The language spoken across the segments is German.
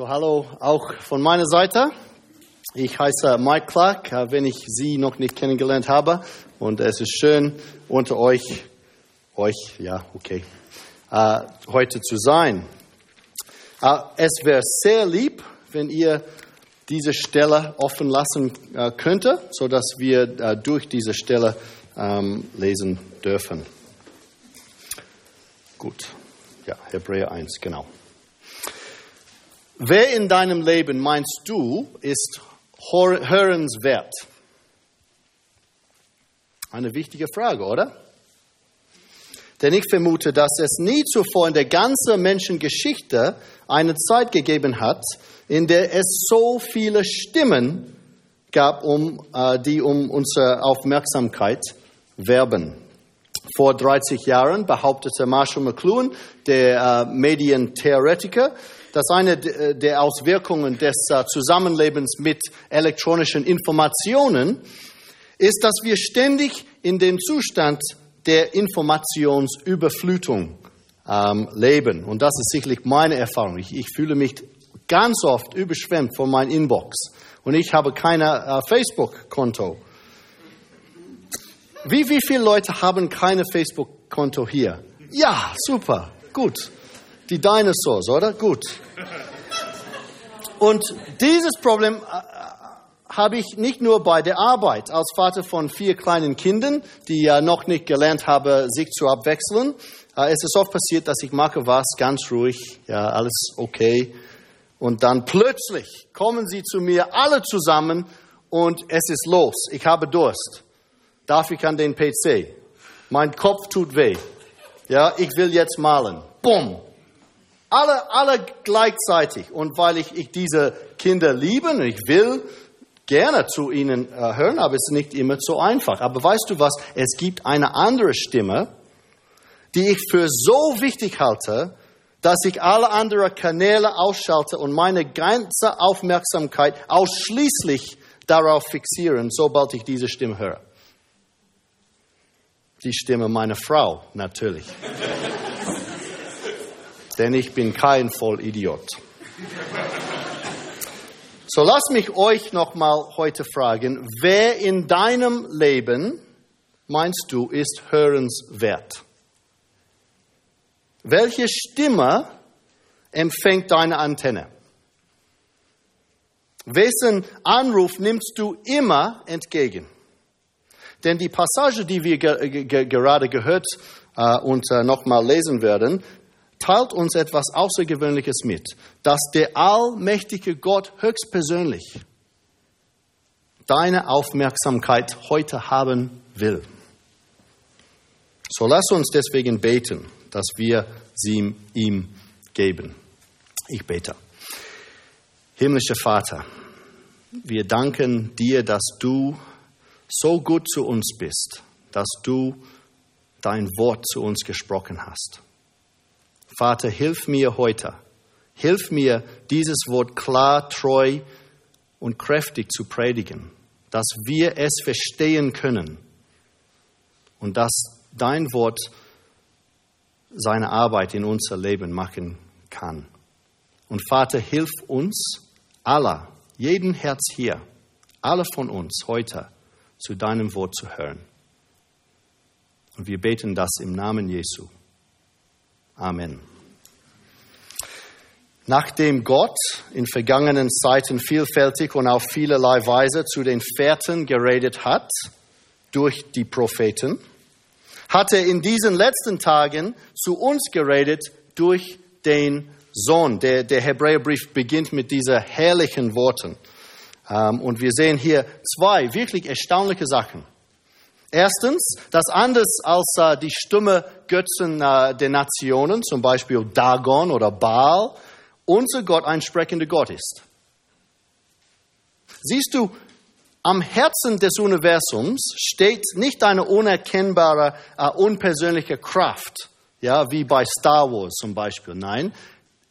So, hallo auch von meiner Seite. Ich heiße Mike Clark, äh, wenn ich Sie noch nicht kennengelernt habe. Und es ist schön, unter euch, euch, ja, okay, äh, heute zu sein. Äh, es wäre sehr lieb, wenn ihr diese Stelle offen lassen äh, könnte, so dass wir durch diese Stelle ähm, lesen dürfen. Gut. Ja, Hebräer 1, genau. Wer in deinem Leben meinst du, ist hörenswert? Eine wichtige Frage, oder? Denn ich vermute, dass es nie zuvor in der ganzen Menschengeschichte eine Zeit gegeben hat, in der es so viele Stimmen gab, um, äh, die um unsere Aufmerksamkeit werben. Vor 30 Jahren behauptete Marshall McLuhan, der äh, Medientheoretiker, dass eine der Auswirkungen des äh, Zusammenlebens mit elektronischen Informationen ist, dass wir ständig in dem Zustand der Informationsüberflutung ähm, leben. Und das ist sicherlich meine Erfahrung. Ich, ich, fühle mich ganz oft überschwemmt von meinem Inbox. Und ich habe kein äh, Facebook-Konto. Wie, wie viele Leute haben keine Facebook-Konto hier? Ja, super, gut. Die Dinosaurs, oder? Gut. Und dieses Problem äh, habe ich nicht nur bei der Arbeit als Vater von vier kleinen Kindern, die ja noch nicht gelernt haben, sich zu abwechseln. Äh, es ist oft passiert, dass ich mache was ganz ruhig, ja, alles okay. Und dann plötzlich kommen sie zu mir alle zusammen und es ist los. Ich habe Durst darf ich an den PC. Mein Kopf tut weh. Ja, ich will jetzt malen. Bumm. Alle, alle gleichzeitig. Und weil ich, ich diese Kinder liebe und ich will gerne zu ihnen äh, hören, aber es ist nicht immer so einfach. Aber weißt du was? Es gibt eine andere Stimme, die ich für so wichtig halte, dass ich alle anderen Kanäle ausschalte und meine ganze Aufmerksamkeit ausschließlich darauf fixieren, sobald ich diese Stimme höre die Stimme meiner Frau, natürlich. Denn ich bin kein Vollidiot. So lass mich euch nochmal heute fragen, wer in deinem Leben meinst du ist hörenswert? Welche Stimme empfängt deine Antenne? Wessen Anruf nimmst du immer entgegen? Denn die Passage, die wir ge ge gerade gehört äh, und äh, nochmal lesen werden, teilt uns etwas Außergewöhnliches mit, dass der allmächtige Gott höchstpersönlich deine Aufmerksamkeit heute haben will. So lass uns deswegen beten, dass wir sie ihm geben. Ich bete. Himmlischer Vater, wir danken dir, dass du so gut zu uns bist, dass du dein Wort zu uns gesprochen hast. Vater, hilf mir heute, hilf mir, dieses Wort klar, treu und kräftig zu predigen, dass wir es verstehen können und dass dein Wort seine Arbeit in unser Leben machen kann. Und Vater, hilf uns aller, jeden Herz hier, alle von uns heute, zu deinem Wort zu hören. Und wir beten das im Namen Jesu. Amen. Nachdem Gott in vergangenen Zeiten vielfältig und auf vielerlei Weise zu den Vätern geredet hat, durch die Propheten, hat er in diesen letzten Tagen zu uns geredet durch den Sohn. Der, der Hebräerbrief beginnt mit diesen herrlichen Worten. Ähm, und wir sehen hier zwei wirklich erstaunliche Sachen. Erstens, dass anders als äh, die stumme Götzen äh, der Nationen, zum Beispiel Dagon oder Baal, unser Gott ein sprechender Gott ist. Siehst du, am Herzen des Universums steht nicht eine unerkennbare, uh, unpersönliche Kraft, ja, wie bei Star Wars zum Beispiel. Nein,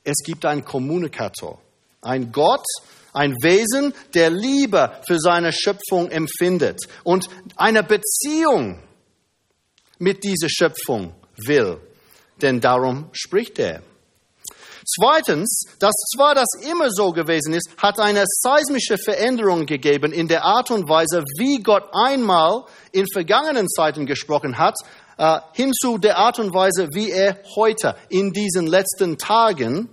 es gibt einen Kommunikator, ein Gott, ein Wesen, der Liebe für seine Schöpfung empfindet und eine Beziehung mit dieser Schöpfung will. Denn darum spricht er. Zweitens, dass zwar das immer so gewesen ist, hat eine seismische Veränderung gegeben in der Art und Weise, wie Gott einmal in vergangenen Zeiten gesprochen hat, äh, hin zu der Art und Weise, wie er heute in diesen letzten Tagen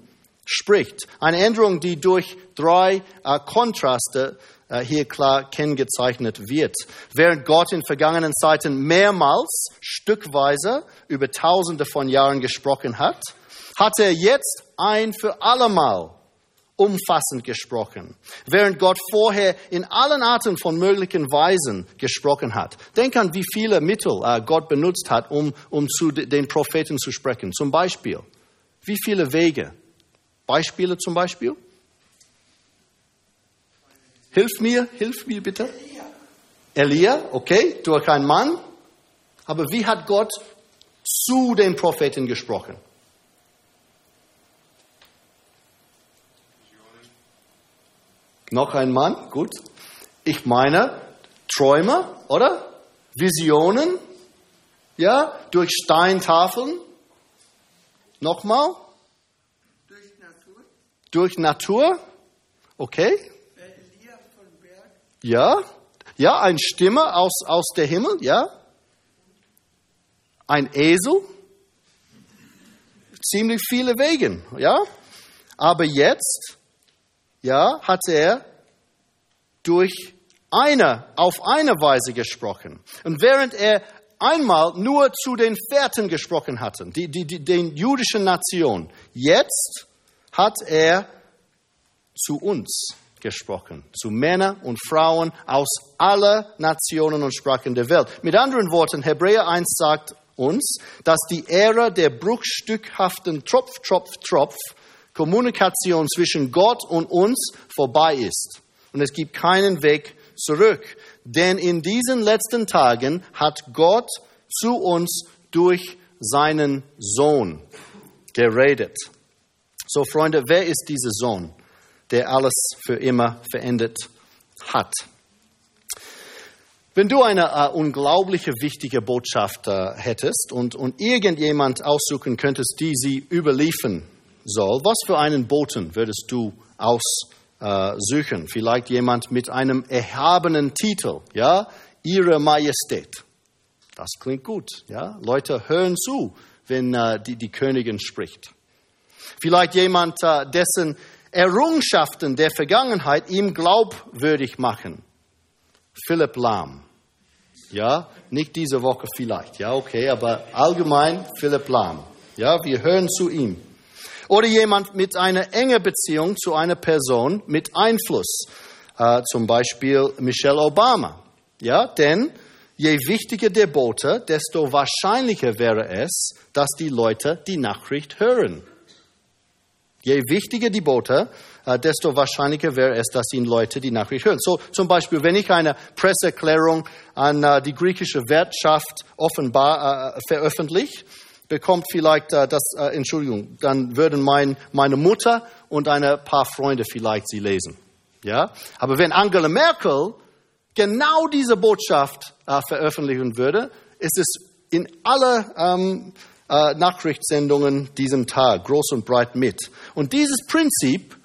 spricht. Eine Änderung, die durch drei äh, Kontraste äh, hier klar kennzeichnet wird. Während Gott in vergangenen Zeiten mehrmals stückweise über Tausende von Jahren gesprochen hat, hat er jetzt ein für allemal umfassend gesprochen, während Gott vorher in allen Arten von möglichen Weisen gesprochen hat. Denk an, wie viele Mittel äh, Gott benutzt hat, um, um zu den Propheten zu sprechen. Zum Beispiel, wie viele Wege? Beispiele zum Beispiel? Hilf mir, hilf mir bitte. Elia, okay, durch einen Mann. Aber wie hat Gott zu den Propheten gesprochen? Noch ein Mann, gut. Ich meine Träume, oder? Visionen, ja, durch Steintafeln. Nochmal? Durch Natur. Okay. Ja, ja, eine Stimme aus, aus der Himmel, ja. Ein Esel. Ziemlich viele Wegen, ja. Aber jetzt, ja, hat er durch eine, auf eine Weise gesprochen. Und während er einmal nur zu den Pferden gesprochen hatte, die, die, die, den jüdischen Nation, jetzt hat er zu uns gesprochen, zu Männern und Frauen aus aller Nationen und Sprachen der Welt. Mit anderen Worten, Hebräer 1 sagt uns, dass die Ära der bruchstückhaften Tropf, Tropf, Tropf Kommunikation zwischen Gott und uns vorbei ist. Und es gibt keinen Weg zurück. Denn in diesen letzten Tagen hat Gott zu uns durch seinen Sohn geredet. So, Freunde, wer ist dieser Sohn? der alles für immer verändert hat. Wenn du eine äh, unglaubliche wichtige Botschaft äh, hättest und, und irgendjemand aussuchen könntest, die sie überliefern soll, was für einen Boten würdest du aussuchen? Äh, Vielleicht jemand mit einem erhabenen Titel, ja, Ihre Majestät. Das klingt gut, ja. Leute hören zu, wenn äh, die, die Königin spricht. Vielleicht jemand, äh, dessen Errungenschaften der Vergangenheit ihm glaubwürdig machen. Philipp Lahm. Ja, nicht diese Woche vielleicht. Ja, okay, aber allgemein Philipp Lahm. Ja, wir hören zu ihm. Oder jemand mit einer engen Beziehung zu einer Person mit Einfluss. Äh, zum Beispiel Michelle Obama. Ja, denn je wichtiger der Bote, desto wahrscheinlicher wäre es, dass die Leute die Nachricht hören. Je wichtiger die Bote, äh, desto wahrscheinlicher wäre es, dass ihn Leute die Nachricht hören. So zum Beispiel, wenn ich eine Presseerklärung an äh, die griechische Wirtschaft offenbar äh, veröffentliche, bekommt vielleicht das, Entschuldigung, dann würden mein, meine Mutter und ein paar Freunde vielleicht sie lesen. Ja? Aber wenn Angela Merkel genau diese Botschaft veröffentlichen würde, ist es in aller ähm, äh, Nachrichtssendungen diesem Tag, groß und breit mit. Und dieses Prinzip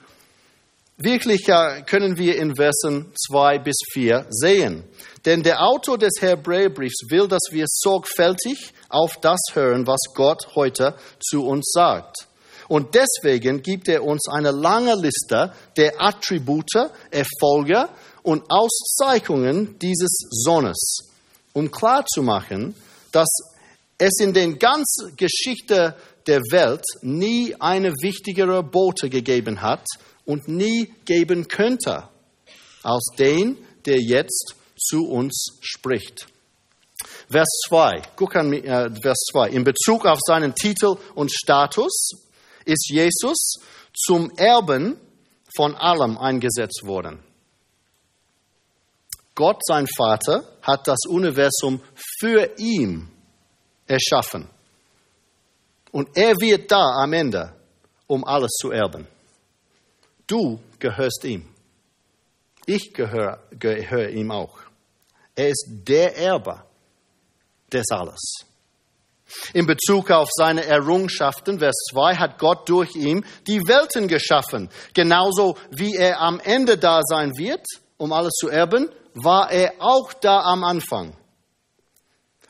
wirklich äh, können wir in Versen 2 bis 4 sehen. Denn der Autor des Hebräerbriefs will, dass wir sorgfältig auf das hören, was Gott heute zu uns sagt. Und deswegen gibt er uns eine lange Liste der Attribute, Erfolge und Auszeichnungen dieses Sohnes, um klarzumachen, dass es in der ganzen Geschichte der Welt nie eine wichtigere Bote gegeben hat und nie geben könnte als den, der jetzt zu uns spricht. Vers 2, guck an äh, Vers 2. In Bezug auf seinen Titel und Status ist Jesus zum Erben von allem eingesetzt worden. Gott, sein Vater, hat das Universum für ihn erschaffen. Und er wird da am Ende, um alles zu erben. Du gehörst ihm. Ich gehöre, gehöre ihm auch. Er ist der Erbe des Alles. In Bezug auf seine Errungenschaften, Vers 2, hat Gott durch ihn die Welten geschaffen. Genauso wie er am Ende da sein wird, um alles zu erben, war er auch da am Anfang.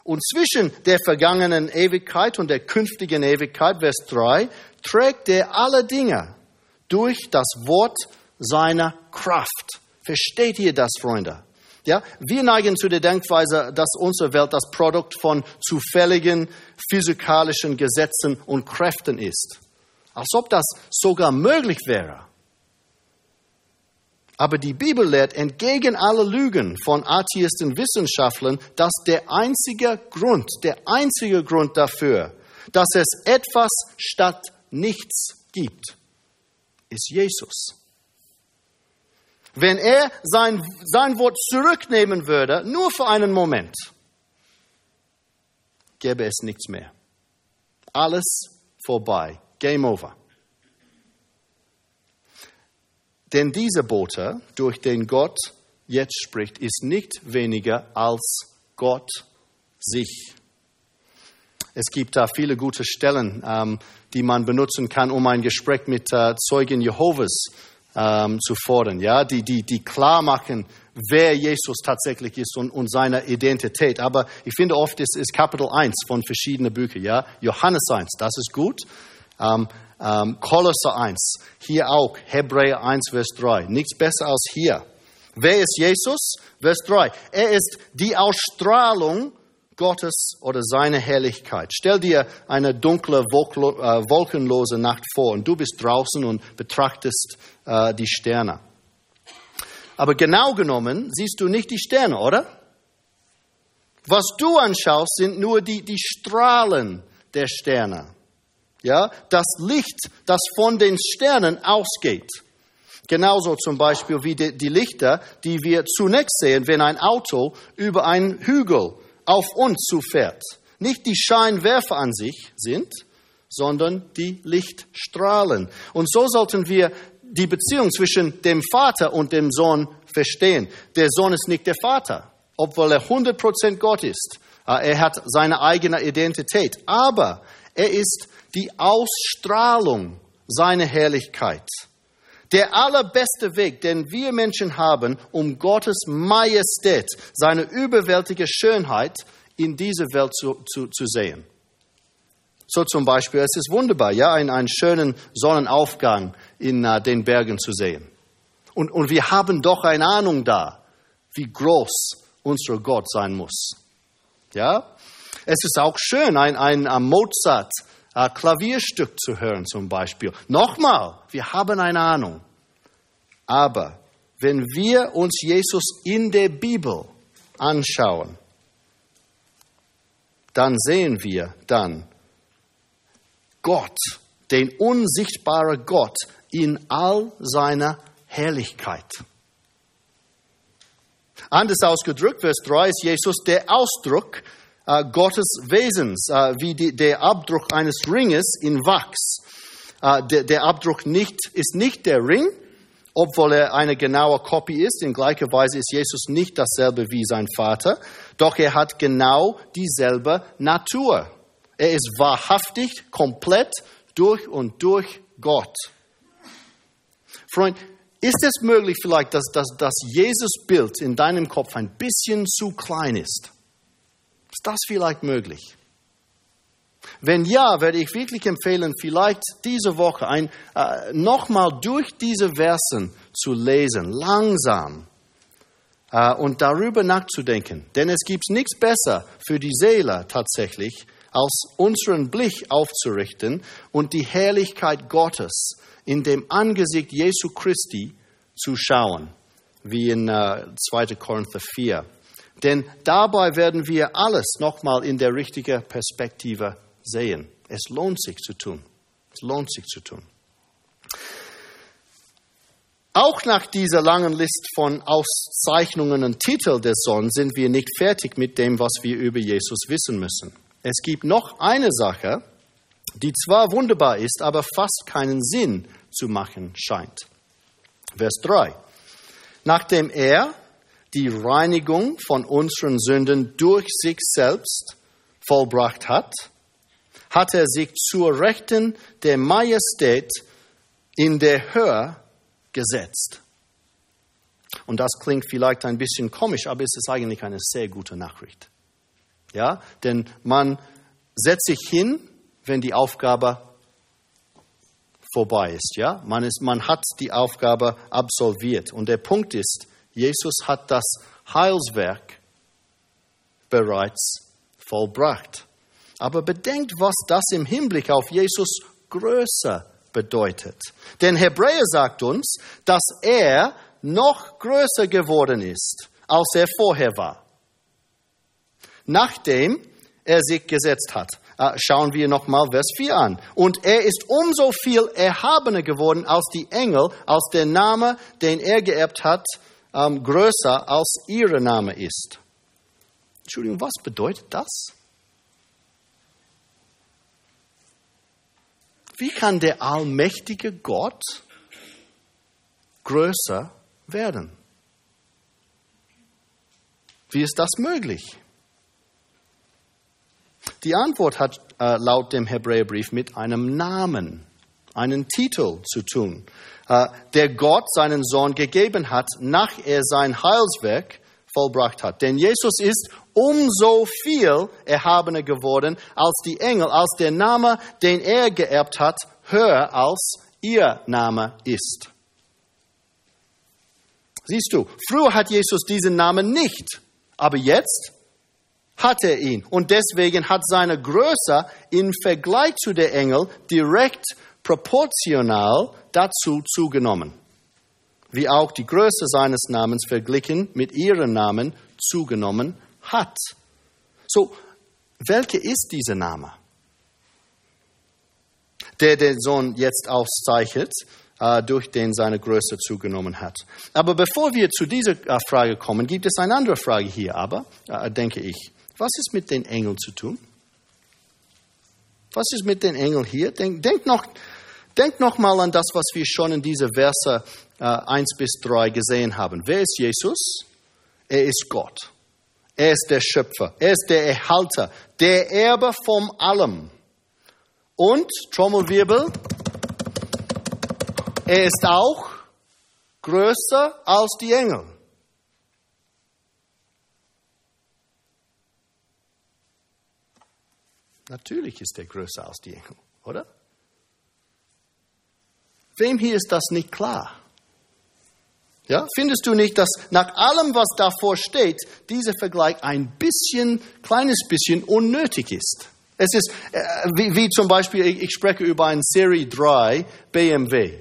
Und zwischen der vergangenen Ewigkeit und der künftigen Ewigkeit, Vers 3, trägt er alle Dinge durch das Wort seiner Kraft. Versteht ihr das, Freunde? Ja, wir neigen zu der Denkweise, dass unsere Welt das Produkt von zufälligen physikalischen Gesetzen und Kräften ist. Als ob das sogar möglich wäre. Aber die Bibel lehrt entgegen aller Lügen von Atheisten Wissenschaftlern, dass der einzige Grund, der einzige Grund dafür, dass es etwas statt nichts gibt, ist Jesus. Wenn er sein, sein Wort zurücknehmen würde, nur für einen Moment, gäbe es nichts mehr. Alles vorbei. Game over. Denn dieser Bote, durch den Gott jetzt spricht, ist nicht weniger als Gott sich. Es gibt da viele gute Stellen, ähm, die man benutzen kann, um ein Gespräch mit äh, Zeugen Jehovas ähm, zu fordern, ja, die, die, die klar machen, wer Jesus tatsächlich ist und, und seine Identität. Aber ich finde oft ist, ist Kapitel 1 von verschiedenen Büchern, ja. Johannes 1, das ist gut. Ähm, ähm, Kolosser 1, hier auch, Hebräer 1, Vers 3. Nichts besser als hier. Wer ist Jesus? Vers 3. Er ist die Ausstrahlung Gottes oder seine Herrlichkeit. Stell dir eine dunkle, äh, wolkenlose Nacht vor und du bist draußen und betrachtest äh, die Sterne. Aber genau genommen siehst du nicht die Sterne, oder? Was du anschaust, sind nur die, die Strahlen der Sterne. Ja, das Licht, das von den Sternen ausgeht. Genauso zum Beispiel wie die, die Lichter, die wir zunächst sehen, wenn ein Auto über einen Hügel auf uns zufährt. Nicht die Scheinwerfer an sich sind, sondern die Lichtstrahlen. Und so sollten wir die Beziehung zwischen dem Vater und dem Sohn verstehen. Der Sohn ist nicht der Vater, obwohl er 100% Gott ist. Äh, er hat seine eigene Identität, aber er ist die Ausstrahlung seiner Herrlichkeit. Der allerbeste Weg, den wir Menschen haben, um Gottes Majestät, seine überwältige Schönheit in dieser Welt zu, zu, zu sehen. So zum Beispiel, es ist wunderbar, ja, einen, einen schönen Sonnenaufgang in uh, den Bergen zu sehen. Und, und wir haben doch eine Ahnung da, wie groß unser Gott sein muss. Ja? Es ist auch schön, ein, ein, ein Mozart äh, Klavierstück zu hören zum Beispiel. Nochmal, wir haben eine Ahnung. Aber wenn wir uns Jesus in der Bibel anschauen, dann sehen wir dann Gott, den unsichtbaren Gott in all seiner Herrlichkeit. Anders ausgedrückt, Vers 3 ist Jesus der Ausdruck äh, Gottes Wesens, äh, wie die, der Abdruck eines Ringes in Wachs. Äh, der, der Abdruck nicht, ist nicht der Ring, obwohl er eine genaue Kopie ist. In gleicher Weise ist Jesus nicht dasselbe wie sein Vater, doch er hat genau dieselbe Natur. Er ist wahrhaftig, komplett durch und durch Gott. Freund, ist es möglich vielleicht, dass, dass das Jesus-Bild in deinem Kopf ein bisschen zu klein ist? Ist das vielleicht möglich? Wenn ja, werde ich wirklich empfehlen, vielleicht diese Woche ein, äh, nochmal durch diese Versen zu lesen, langsam, äh, und darüber nachzudenken. Denn es gibt nichts besser für die Seele tatsächlich, als unseren Blick aufzurichten und die Herrlichkeit Gottes in dem Angesicht Jesu Christi zu schauen, wie in äh, 2. Korinther 4. Denn dabei werden wir alles nochmal in der richtigen Perspektive sehen. Es lohnt sich zu tun. Es lohnt sich zu tun. Auch nach dieser langen Liste von Auszeichnungen und Titeln des Sohn sind wir nicht fertig mit dem, was wir über Jesus wissen müssen. Es gibt noch eine Sache, die zwar wunderbar ist, aber fast keinen Sinn zu machen scheint. Vers 3. Nachdem er die Reinigung von unseren Sünden durch sich selbst vollbracht hat, hat er sich zur Rechten der Majestät in der Höhe gesetzt. Und das klingt vielleicht ein bisschen komisch, aber es ist eigentlich eine sehr gute Nachricht. Ja, denn man setzt sich hin, wenn die Aufgabe vorbei ist. Ja, man, ist, man hat die Aufgabe absolviert. Und der Punkt ist, Jesus hat das Heilswerk bereits vollbracht. Aber bedenkt, was das im Hinblick auf Jesus größer bedeutet. Denn Hebräer sagt uns, dass er noch größer geworden ist, als er vorher war. Nachdem er sich gesetzt hat. Äh, schauen wir nochmal Vers 4 an. Und er ist umso viel erhabener geworden als die Engel, als der Name, den er geerbt hat, ähm, größer als ihr Name ist. Entschuldigung, was bedeutet das? Wie kann der allmächtige Gott größer werden? Wie ist das möglich? Die Antwort hat äh, laut dem Hebräerbrief mit einem Namen, einen Titel zu tun, der Gott seinen Sohn gegeben hat, nach er sein Heilswerk vollbracht hat. Denn Jesus ist umso viel erhabener geworden als die Engel, als der Name, den er geerbt hat, höher als ihr Name ist. Siehst du, früher hat Jesus diesen Namen nicht, aber jetzt hat er ihn. Und deswegen hat seine Größe im Vergleich zu der Engel direkt proportional dazu zugenommen. Wie auch die Größe seines Namens verglichen mit ihrem Namen zugenommen hat. So, welcher ist dieser Name? Der den Sohn jetzt auszeichnet, äh, durch den seine Größe zugenommen hat. Aber bevor wir zu dieser äh, Frage kommen, gibt es eine andere Frage hier, aber, äh, denke ich. Was ist mit den Engeln zu tun? Was ist mit den Engeln hier? Denk, denk, noch, denk noch mal an das, was wir schon in diese Verse äh, 1 bis 3 gesehen haben. Wer ist Jesus? Er ist Gott. Er ist der Schöpfer. Er ist der Erhalter, der Erbe von allem. Und, Trommelwirbel, er ist auch größer als die Engel. Natürlich ist er größer als die Engel, oder? Wem hier ist das nicht klar? Ja, findest du nicht, dass nach allem, was davor steht, dieser Vergleich ein bisschen, kleines bisschen unnötig ist? Es ist äh, wie, wie, zum Beispiel, ich, spreche über einen Serie 3 BMW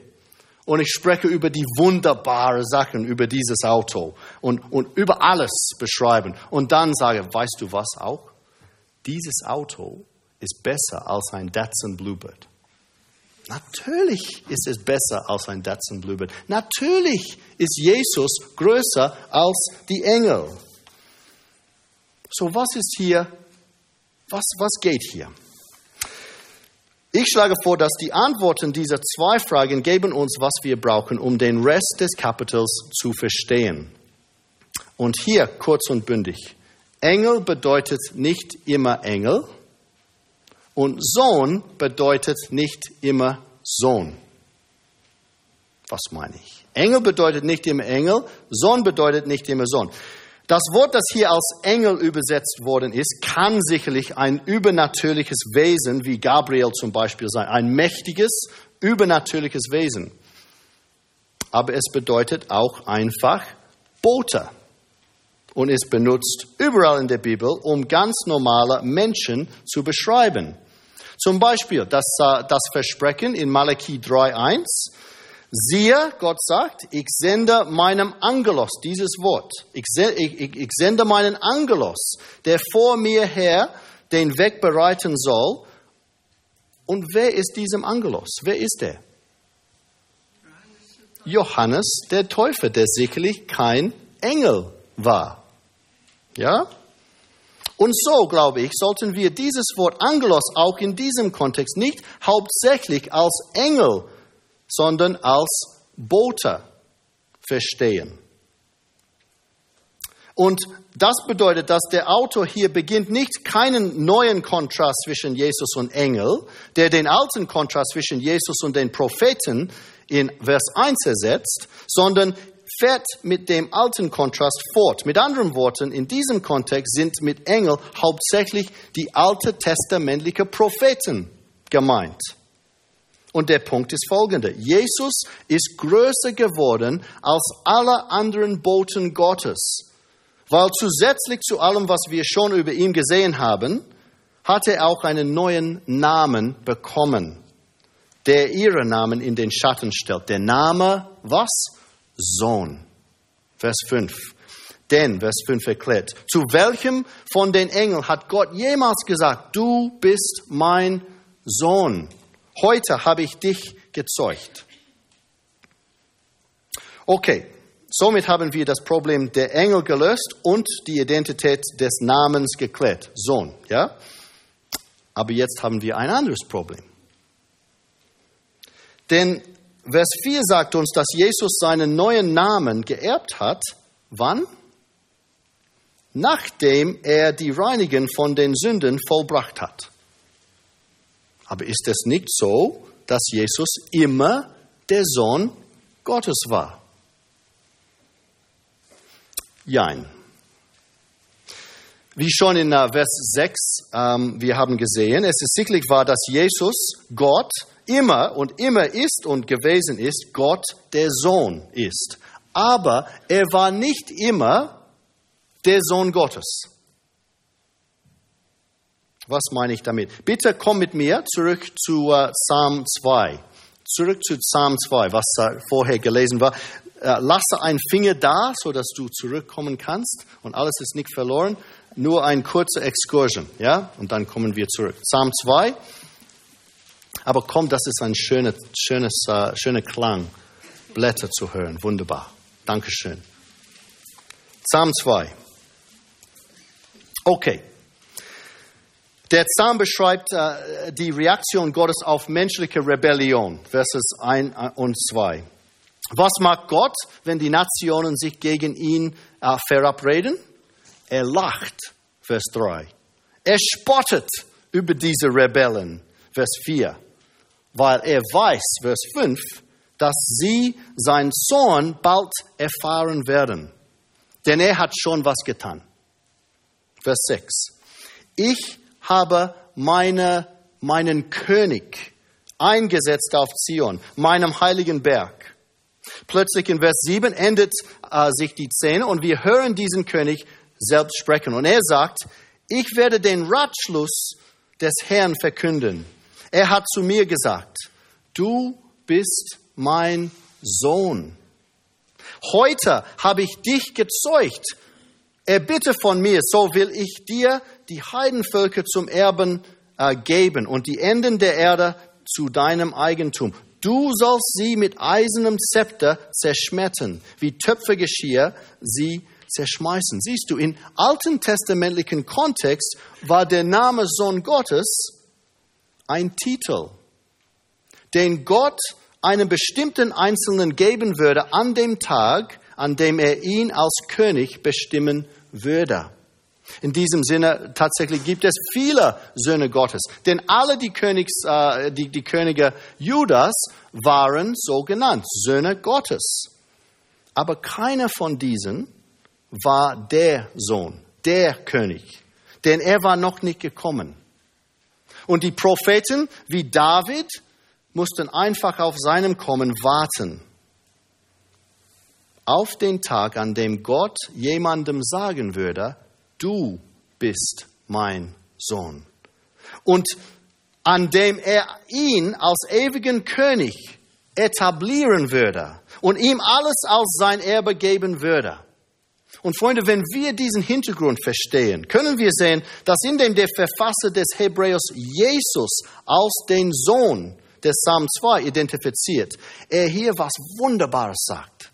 und ich spreche über die wunderbaren Sachen über dieses Auto und, und über alles beschreiben und dann sage, weißt du was auch? Dieses Auto ist besser als ein Datsun Bluebird. Natürlich ist es besser als ein Datsun Bluebird. Natürlich ist Jesus größer als die Engel. So, was ist hier? Was, was geht hier? Ich schlage vor, dass die Antworten dieser zwei Fragen geben uns, was wir brauchen, um den Rest des Kapitels zu verstehen. Und hier kurz und bündig. Engel bedeutet nicht immer Engel und Sohn bedeutet nicht immer Sohn. Was meine ich? Engel bedeutet nicht immer Engel, Sohn bedeutet nicht immer Sohn. Das Wort, das hier als Engel übersetzt worden ist, kann sicherlich ein übernatürliches Wesen wie Gabriel zum Beispiel sein. Ein mächtiges, übernatürliches Wesen. Aber es bedeutet auch einfach Bote. Und ist benutzt überall in der Bibel, um ganz normale Menschen zu beschreiben. Zum Beispiel das, äh, das Versprechen in Malachi 3.1. Siehe, Gott sagt, ich sende meinem Angelos, dieses Wort, ich, sende meinen Angelos, der vor mir her den Weg bereiten soll. Und wer ist diesem Angelos? Wer ist er? Johannes der Täufer, der sicherlich kein Engel war. Ja? Und so, glaube ich, sollten wir dieses Wort Angelos auch in diesem Kontext nicht hauptsächlich als Engel, sondern als Bote verstehen. Und das bedeutet, dass der Autor hier beginnt nicht keinen neuen Kontrast zwischen Jesus und Engel, der den alten Kontrast zwischen Jesus und den Propheten in Vers 1 ersetzt, sondern fährt mit dem alten Kontrast fort. Mit anderen Worten, in diesem Kontext sind mit Engel hauptsächlich die alte testamentliche Propheten gemeint. Und der Punkt ist folgender. Jesus ist größer geworden als alle anderen Boten Gottes. Weil zusätzlich zu allem, was wir schon über ihn gesehen haben, hat er auch einen neuen Namen bekommen, der ihren Namen in den Schatten stellt. Der Name, was? Sohn. Vers 5. Denn, Vers 5 erklärt, zu welchem von den Engeln hat Gott jemals gesagt, du bist mein Sohn? Heute habe ich dich gezeugt. Okay, somit haben wir das Problem der Engel gelöst und die Identität des Namens geklärt. Sohn, ja? Aber jetzt haben wir ein anderes Problem. Denn Vers 4 sagt uns, dass Jesus seinen neuen Namen geerbt hat. Wann? Nachdem er die Reinigen von den Sünden vollbracht hat. Aber ist es nicht so, dass Jesus immer der Sohn Gottes war? Jein. Wie schon in äh, Vers 6 ähm, wir haben gesehen, es ist sicherlich wahr, dass Jesus, Gott, immer und immer ist und gewesen ist, Gott der Sohn ist. Aber er war nicht immer der Sohn Gottes. Was meine ich damit? Bitte komm mit mir zurück zu äh, Psalm 2. Zurück zu Psalm 2, was vorher gelesen war. Äh, lasse einen Finger da, sodass du zurückkommen kannst und alles ist nicht verloren. Nur ein kurzer Exkursion, ja? Und dann kommen wir zurück. Psalm 2. Aber komm, das ist ein schöner, schönes, äh, schöner Klang, Blätter zu hören. Wunderbar. Dankeschön. Psalm 2. Okay. Der Psalm beschreibt äh, die Reaktion Gottes auf menschliche Rebellion, Verses 1 und 2. Was macht Gott, wenn die Nationen sich gegen ihn äh, verabreden? Er lacht, Vers 3. Er spottet über diese Rebellen, Vers 4. Weil er weiß, Vers 5, dass sie sein Sohn bald erfahren werden. Denn er hat schon was getan. Vers 6. Ich habe meine, meinen König eingesetzt auf Zion, meinem heiligen Berg. Plötzlich in Vers 7 endet äh, sich die Szene und wir hören diesen König selbst sprechen. Und er sagt, ich werde den Ratschluss des Herrn verkünden. Er hat zu mir gesagt, du bist mein Sohn. Heute habe ich dich gezeugt. Erbitte von mir, so will ich dir die Heidenvölker zum Erben äh, geben und die Enden der Erde zu deinem Eigentum. Du sollst sie mit eisernem Zepter zerschmettern, wie Töpfergeschirr sie zerschmeißen. Siehst du, im alten testamentlichen Kontext war der Name Sohn Gottes ein Titel, den Gott einem bestimmten Einzelnen geben würde an dem Tag, an dem er ihn als König bestimmen würde. In diesem Sinne tatsächlich gibt es viele Söhne Gottes, denn alle die, Königs, äh, die, die Könige Judas waren so genannt, Söhne Gottes. Aber keiner von diesen war der Sohn, der König, denn er war noch nicht gekommen. Und die Propheten wie David mussten einfach auf seinem Kommen warten. Auf den Tag, an dem Gott jemandem sagen würde, du bist mein Sohn. Und an dem er ihn als ewigen König etablieren würde und ihm alles als sein Erbe geben würde. Und Freunde, wenn wir diesen Hintergrund verstehen, können wir sehen, dass in dem der Verfasser des Hebräers Jesus als den Sohn des Psalm 2 identifiziert, er hier was Wunderbares sagt.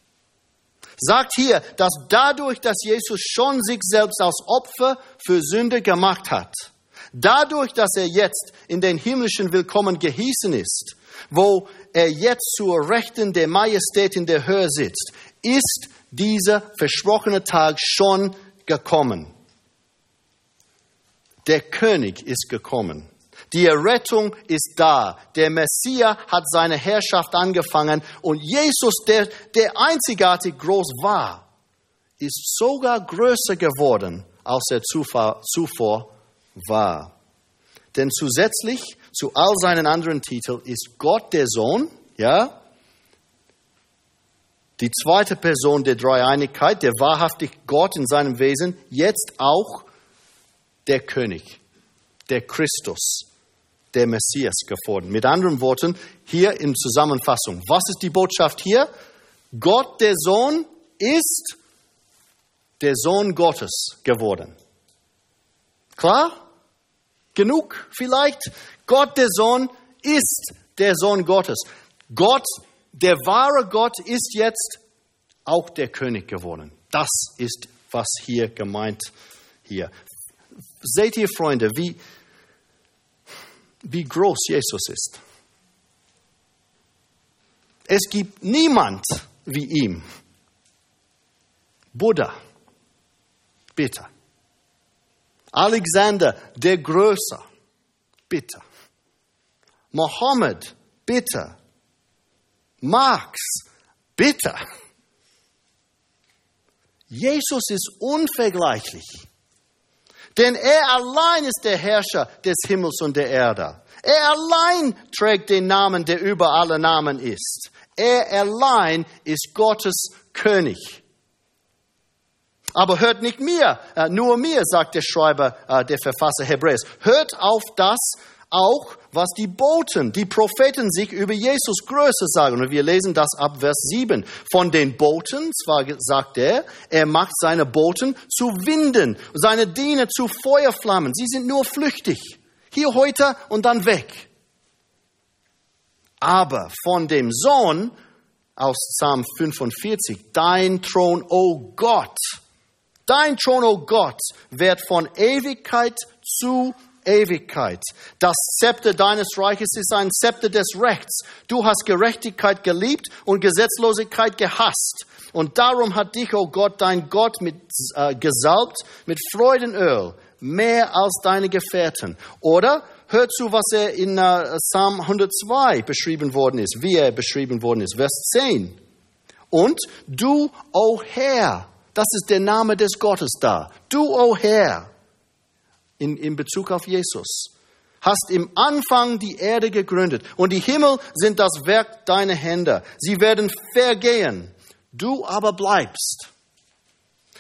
Sagt hier, dass dadurch, dass Jesus schon sich selbst als Opfer für Sünde gemacht hat, dadurch, dass er jetzt in den himmlischen Willkommen gehießen ist, wo er jetzt zur Rechten der Majestät in der Höhe sitzt, ist dieser versprochene Tag schon gekommen. Der König ist gekommen. Die Errettung ist da. Der Messias hat seine Herrschaft angefangen und Jesus, der, der einzigartig groß war, ist sogar größer geworden, als er zuvor, war. Denn zusätzlich zu all seinen anderen Titeln ist Gott der Sohn, ja, die zweite Person der Dreieinigkeit, der wahrhaftig Gott in seinem Wesen, jetzt auch der König, der Christus, der Messias geworden. Mit anderen Worten, hier in Zusammenfassung, was ist die Botschaft hier? Gott, der Sohn, ist der Sohn Gottes geworden. Klar? Genug vielleicht? Gott, der Sohn, ist der Sohn Gottes. Gott, der wahre Gott, ist jetzt auch der König geworden. Das ist, was hier gemeint hier. Seht ihr, Freunde, wie, wie groß Jesus ist? Es gibt niemand wie ihm. Buddha, bitte. Alexander der Größer, bitte. Mohammed, bitte. Marx, bitte. Jesus ist unvergleichlich. Denn er allein ist der Herrscher des Himmels und der Erde. Er allein trägt den Namen, der über alle Namen ist. Er allein ist Gottes König. Aber hört nicht mir, äh, nur mir, sagt der Schreiber, äh, der Verfasser Hebräers. Hört auf das auch, was die Boten, die Propheten sich über Jesus Größe sagen. Und wir lesen das ab Vers 7. Von den Boten, zwar sagt er, er macht seine Boten zu Winden, seine Diener zu Feuerflammen. Sie sind nur flüchtig. Hier heute und dann weg. Aber von dem Sohn aus Psalm 45, dein Thron, o oh Gott, dein Thron, o oh Gott, wird von Ewigkeit zu Ewigkeit. Das Zepter deines Reiches ist ein Zepter des Rechts. Du hast Gerechtigkeit geliebt und Gesetzlosigkeit gehasst. Und darum hat dich, o oh Gott, dein Gott mit, äh, gesalbt mit Freudenöl, mehr als deine Gefährten. Oder hört zu, was er in äh, Psalm 102 beschrieben worden ist, wie er beschrieben worden ist. Vers 10. Und du, o Herr, das ist der Name des Gottes da. Du, o Herr, in, in Bezug auf Jesus. Hast im Anfang die Erde gegründet und die Himmel sind das Werk deiner Hände. Sie werden vergehen, du aber bleibst.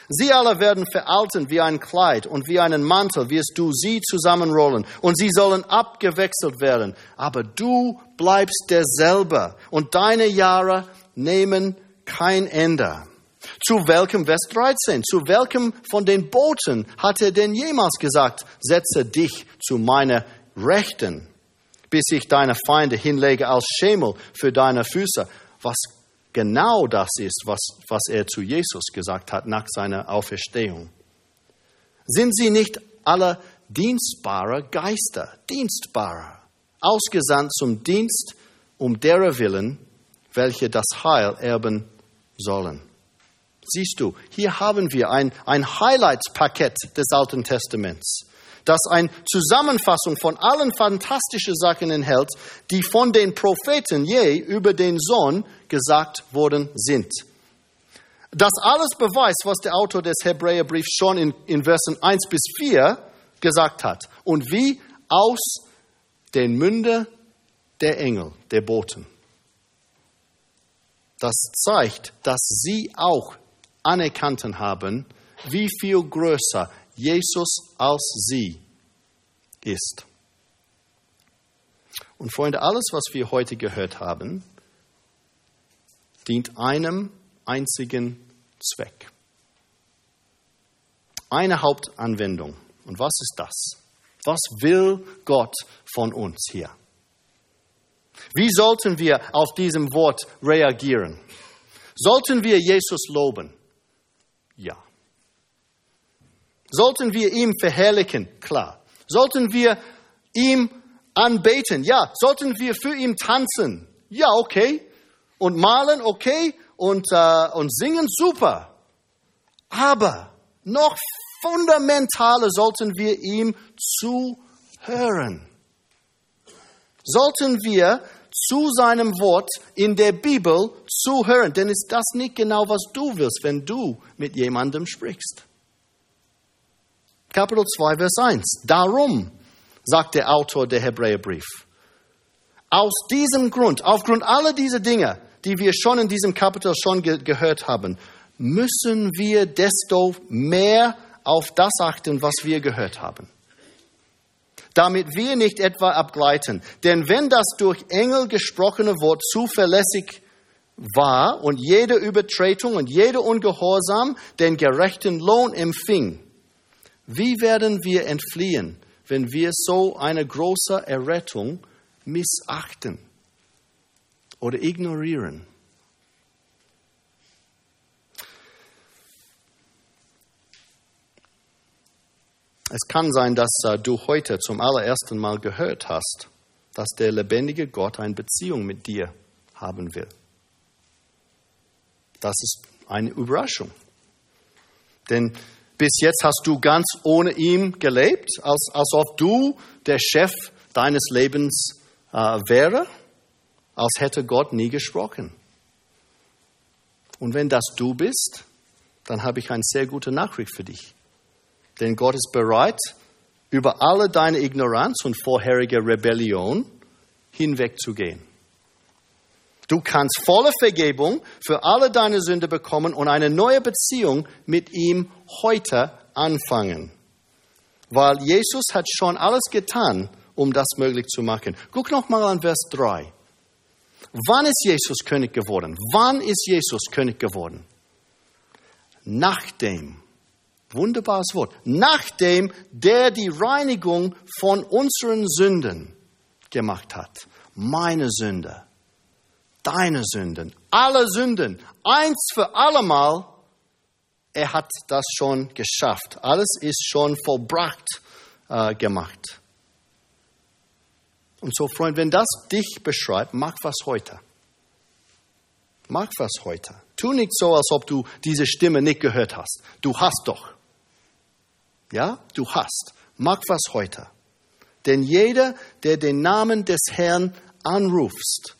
Sie alle werden veralten wie ein Kleid und wie einen Mantel wirst du sie zusammenrollen und sie sollen abgewechselt werden. Aber du bleibst derselbe und deine Jahre nehmen kein Ende. Zu welchem, Vers 13, zu welchem von den Boten hat er denn jemals gesagt, setze dich zu meiner Rechten, bis ich deine Feinde hinlege als Schemel für deine Füße? Was genau das ist, was, was er zu Jesus gesagt hat nach seiner Auferstehung. Sind sie nicht alle dienstbare Geister, dienstbare, ausgesandt zum Dienst um derer willen, welche das Heil erben sollen? Siehst du, hier haben wir ein, ein Highlights-Paket des Alten Testaments, das eine Zusammenfassung von allen fantastischen Sachen enthält, die von den Propheten je über den Sohn gesagt worden sind. Das alles beweist, was der Autor des Hebräerbriefs schon in, in Versen 1 bis 4 gesagt hat und wie aus den Münde der Engel, der Boten. Das zeigt, dass sie auch anerkannt haben, wie viel größer Jesus als sie ist. Und Freunde, alles, was wir heute gehört haben, dient einem einzigen Zweck. Eine Hauptanwendung. Und was ist das? Was will Gott von uns hier? Wie sollten wir auf diesem Wort reagieren? Sollten wir Jesus loben? Ja. Sollten wir ihm verherrlichen? Klar. Sollten wir ihm anbeten? Ja. Sollten wir für ihn tanzen? Ja, okay. Und malen? Okay. Und, äh, und singen? Super. Aber Noch fundamentaler sollten wir ihm zuhören. Sollten wir zu seinem Wort in der Bibel zuhören, denn ist das nicht genau, was du willst, wenn du mit jemandem sprichst. Kapitel 2, Vers 1. Darum, sagt der Autor der Hebräerbrief, aus diesem Grund, aufgrund aller dieser Dinge, die wir schon in diesem Kapitel schon ge gehört haben, müssen wir desto mehr auf das achten, was wir gehört haben damit wir nicht etwa abgleiten. Denn wenn das durch Engel gesprochene Wort zuverlässig war und jede Übertretung und jede Ungehorsam den gerechten Lohn empfing, wie werden wir entfliehen, wenn wir so eine große Errettung missachten oder ignorieren? Es kann sein, dass äh, du heute zum allerersten Mal gehört hast, dass der lebendige Gott eine Beziehung mit dir haben will. Das ist eine Überraschung. Denn bis jetzt hast du ganz ohne ihn gelebt, als, als ob du der Chef deines Lebens äh, wäre, als hätte Gott nie gesprochen. Und wenn das du bist, dann habe ich eine sehr gute Nachricht für dich. Denn Gott ist bereit, über alle deine Ignoranz und vorherige Rebellion hinwegzugehen. Du kannst volle Vergebung für alle deine Sünde bekommen und eine neue Beziehung mit ihm heute anfangen. Weil Jesus hat schon alles getan, um das möglich zu machen. Guck noch mal an Vers 3. Wann ist Jesus König geworden? Wann ist Jesus König geworden? Nachdem Wunderbares Wort. Nachdem der die Reinigung von unseren Sünden gemacht hat. Meine Sünde, deine Sünden, alle Sünden, eins für allemal. Er hat das schon geschafft. Alles ist schon vollbracht äh, gemacht. Und so, Freund, wenn das dich beschreibt, mach was heute. Mach was heute. Tu nicht so, als ob du diese Stimme nicht gehört hast. Du hast doch. Ja, du hast. Mach was heute. Denn jeder, der den Namen des Herrn anrufst,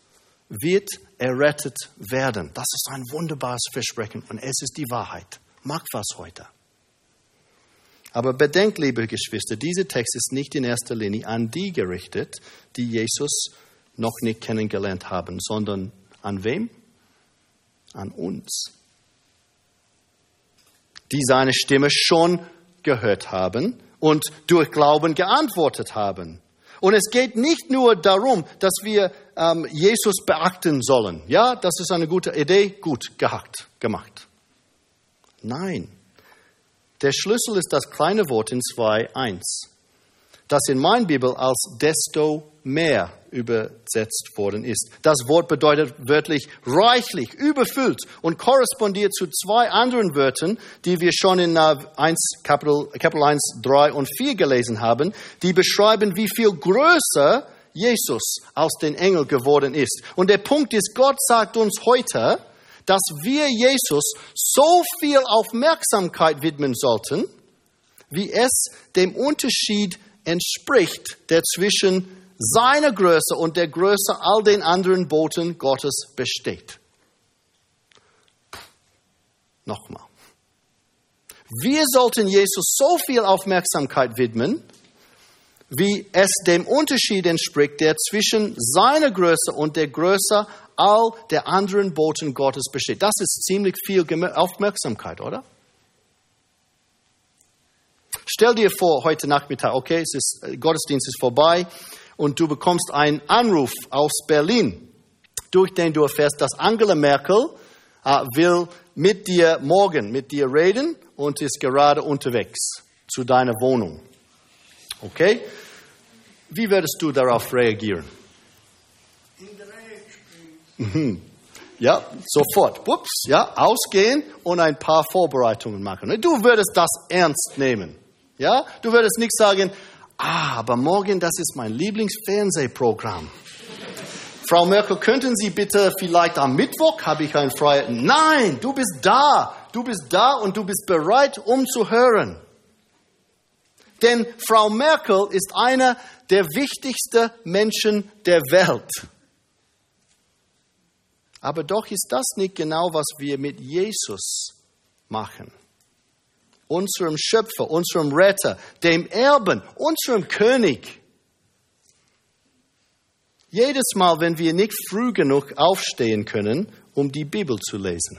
wird errettet werden. Das ist ein wunderbares Versprechen und es ist die Wahrheit. Mach was heute. Aber bedenkt, liebe Geschwister, dieser Text ist nicht in erster Linie an die gerichtet, die Jesus noch nicht kennengelernt haben, sondern an wem? An uns. Die seine Stimme schon gehört haben und durch Glauben geantwortet haben. Und es geht nicht nur darum, dass wir ähm, Jesus beachten sollen. Ja, das ist eine gute Idee, gut gehackt, gemacht. Nein, der Schlüssel ist das kleine Wort in 2.1, das in meiner Bibel als desto mehr übersetzt worden ist. Das Wort bedeutet wörtlich reichlich, überfüllt und korrespondiert zu zwei anderen Wörtern, die wir schon in 1, äh, Kapitel, Kapitel 1, 3 und 4 gelesen haben, die beschreiben, wie viel größer Jesus aus den Engeln geworden ist. Und der Punkt ist, Gott sagt uns heute, dass wir Jesus so viel Aufmerksamkeit widmen sollten, wie es dem Unterschied entspricht, der zwischen seiner Größe und der Größe all den anderen Boten Gottes besteht. Nochmal. Wir sollten Jesus so viel Aufmerksamkeit widmen, wie es dem Unterschied entspricht, der zwischen seiner Größe und der Größe all der anderen Boten Gottes besteht. Das ist ziemlich viel Aufmerksamkeit, oder? Stell dir vor, heute Nachmittag, okay, ist, Gottesdienst ist vorbei, und du bekommst einen Anruf aus Berlin, durch den du erfährst, dass Angela Merkel äh, will mit dir morgen mit dir reden und ist gerade unterwegs zu deiner Wohnung. Okay? Wie würdest du darauf reagieren? Mhm. Ja, sofort. Ups, ja, ausgehen und ein paar Vorbereitungen machen. Du würdest das ernst nehmen. Ja, du würdest nicht sagen, Ah, aber morgen, das ist mein Lieblingsfernsehprogramm. Frau Merkel, könnten Sie bitte vielleicht am Mittwoch, habe ich ein freies... Nein, du bist da. Du bist da und du bist bereit, um zu hören. Denn Frau Merkel ist einer der wichtigsten Menschen der Welt. Aber doch ist das nicht genau, was wir mit Jesus machen. Unserem Schöpfer, unserem Retter, dem Erben, unserem König. Jedes Mal, wenn wir nicht früh genug aufstehen können, um die Bibel zu lesen.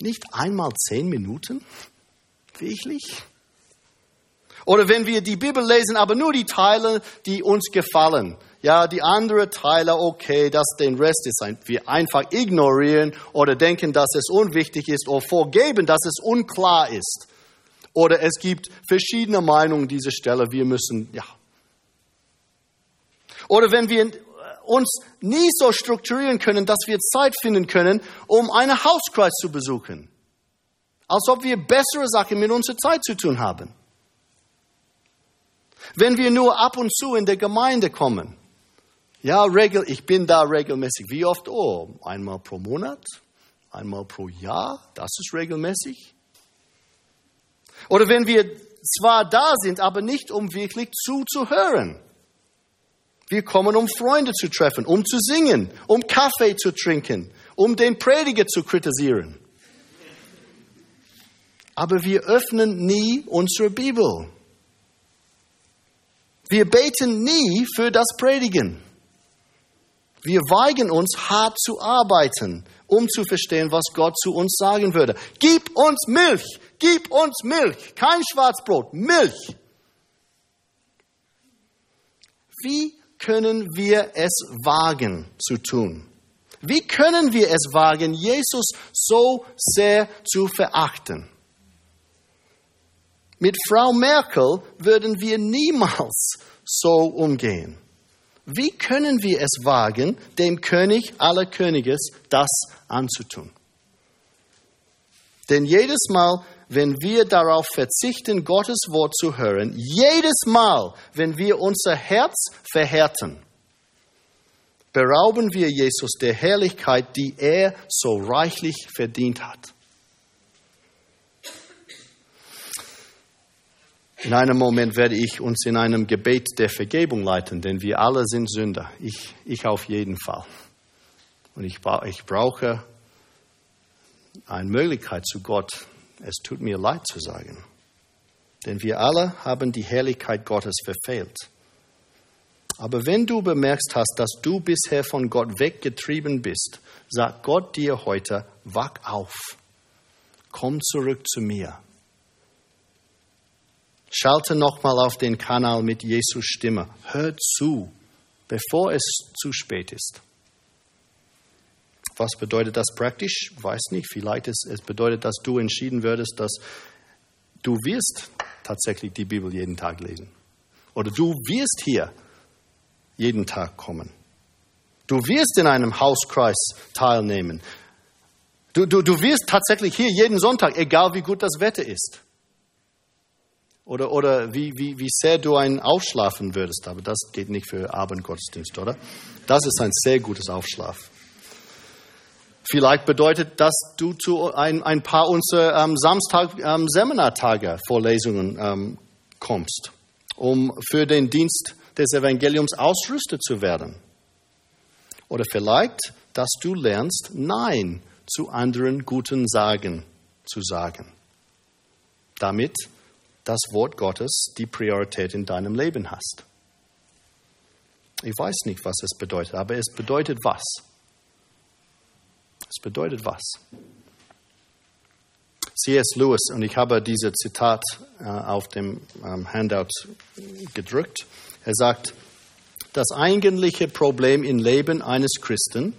Nicht einmal zehn Minuten? Wirklich? Oder wenn wir die Bibel lesen, aber nur die Teile, die uns gefallen. Ja, die anderen Teile, okay, das den Rest ist ein, wir einfach ignorieren oder denken, dass es unwichtig ist oder vorgeben, dass es unklar ist. Oder es gibt verschiedene Meinungen dieser Stelle, wir müssen, ja. Oder wenn wir uns nie so strukturieren können, dass wir Zeit finden können, um einen Hauskreis zu besuchen. Als ob wir bessere Sachen mit unserer Zeit zu tun haben. Wenn wir nur ab und zu in der Gemeinde kommen, ja, regel, ich bin da regelmäßig. Wie oft? Oh, einmal pro Monat, einmal pro Jahr, das ist regelmäßig. Oder wenn wir zwar da sind, aber nicht um wirklich zuzuhören. Wir kommen, um Freunde zu treffen, um zu singen, um Kaffee zu trinken, um den Prediger zu kritisieren. Aber wir öffnen nie unsere Bibel. Wir beten nie für das Predigen. Wir weigern uns, hart zu arbeiten, um zu verstehen, was Gott zu uns sagen würde. Gib uns Milch, gib uns Milch, kein Schwarzbrot, Milch. Wie können wir es wagen zu tun? Wie können wir es wagen, Jesus so sehr zu verachten? Mit Frau Merkel würden wir niemals so umgehen. Wie können wir es wagen, dem König aller Königes das anzutun? Denn jedes Mal, wenn wir darauf verzichten, Gottes Wort zu hören, jedes Mal, wenn wir unser Herz verhärten, berauben wir Jesus der Herrlichkeit, die er so reichlich verdient hat. In einem Moment werde ich uns in einem Gebet der Vergebung leiten, denn wir alle sind Sünder. Ich, ich auf jeden Fall. Und ich, ich brauche eine Möglichkeit zu Gott, es tut mir leid zu sagen. Denn wir alle haben die Herrlichkeit Gottes verfehlt. Aber wenn du bemerkst hast, dass du bisher von Gott weggetrieben bist, sagt Gott dir heute, wach auf, komm zurück zu mir. Schalte nochmal auf den Kanal mit Jesus Stimme. Hör zu, bevor es zu spät ist. Was bedeutet das praktisch? Weiß nicht. Vielleicht ist, es bedeutet, dass du entschieden würdest, dass du wirst tatsächlich die Bibel jeden Tag lesen. Oder du wirst hier jeden Tag kommen. Du wirst in einem Hauskreis teilnehmen. Du, du, du wirst tatsächlich hier jeden Sonntag, egal wie gut das Wetter ist. Oder, oder wie, wie, wie sehr du ein Aufschlafen würdest. Aber das geht nicht für Abendgottesdienst, oder? Das ist ein sehr gutes Aufschlaf. Vielleicht bedeutet das, du zu ein, ein paar unserer ähm, Samstag ähm, Vorlesungen ähm, kommst, um für den Dienst des Evangeliums ausrüstet zu werden. Oder vielleicht, dass du lernst, Nein zu anderen guten Sagen zu sagen. Damit das Wort Gottes die Priorität in deinem Leben hast. Ich weiß nicht, was es bedeutet, aber es bedeutet was? Es bedeutet was? C.S. Lewis, und ich habe dieses Zitat äh, auf dem ähm, Handout gedrückt, er sagt, das eigentliche Problem im Leben eines Christen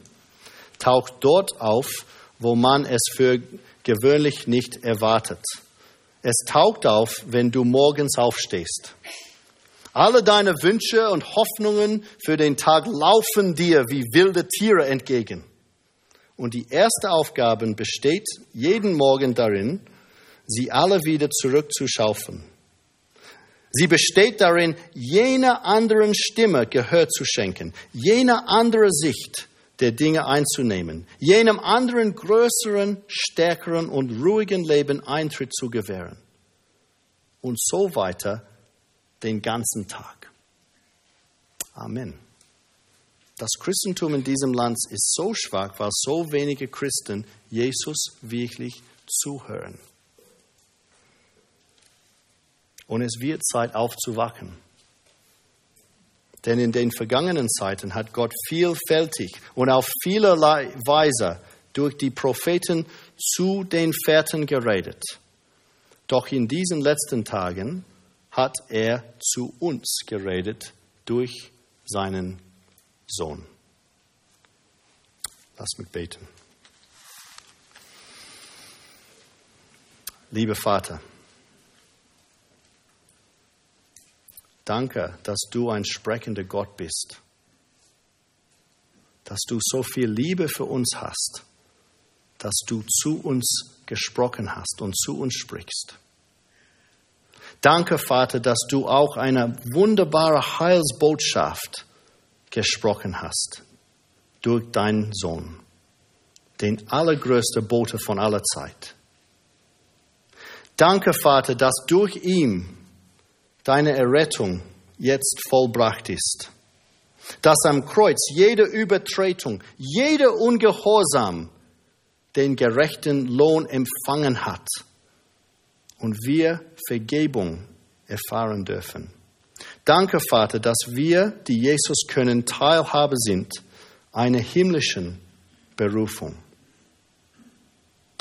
taucht dort auf, wo man es für gewöhnlich nicht erwartet. Es taucht auf, wenn du morgens aufstehst. Alle deine Wünsche und Hoffnungen für den Tag laufen dir wie wilde Tiere entgegen. Und die erste Aufgabe besteht jeden Morgen darin, sie alle wieder zurückzuschaufeln. Sie besteht darin, jener anderen Stimme Gehör zu schenken, jener andere Sicht, der Dinge einzunehmen, jenem anderen größeren, stärkeren und ruhigen Leben Eintritt zu gewähren. Und so weiter den ganzen Tag. Amen. Das Christentum in diesem Land ist so schwach, weil so wenige Christen Jesus wirklich zuhören. Und es wird Zeit aufzuwachen. Denn in den vergangenen Zeiten hat Gott vielfältig und auf vielerlei Weise durch die Propheten zu den Vätern geredet. Doch in diesen letzten Tagen hat er zu uns geredet durch seinen Sohn. Lass mich beten. Lieber Vater, Danke, dass du ein sprechender Gott bist, dass du so viel Liebe für uns hast, dass du zu uns gesprochen hast und zu uns sprichst. Danke, Vater, dass du auch eine wunderbare Heilsbotschaft gesprochen hast durch deinen Sohn, den allergrößten Bote von aller Zeit. Danke, Vater, dass durch ihn deine Errettung jetzt vollbracht ist. Dass am Kreuz jede Übertretung, jeder Ungehorsam den gerechten Lohn empfangen hat und wir Vergebung erfahren dürfen. Danke, Vater, dass wir, die Jesus können, Teilhabe sind einer himmlischen Berufung.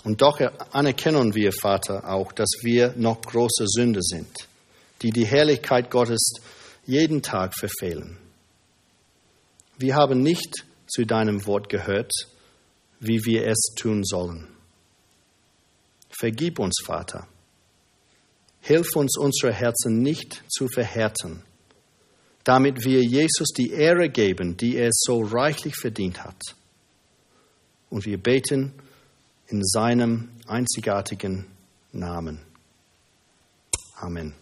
Und doch anerkennen wir, Vater, auch, dass wir noch große Sünde sind die die Herrlichkeit Gottes jeden Tag verfehlen. Wir haben nicht zu deinem Wort gehört, wie wir es tun sollen. Vergib uns, Vater. Hilf uns, unsere Herzen nicht zu verhärten, damit wir Jesus die Ehre geben, die er so reichlich verdient hat. Und wir beten in seinem einzigartigen Namen. Amen.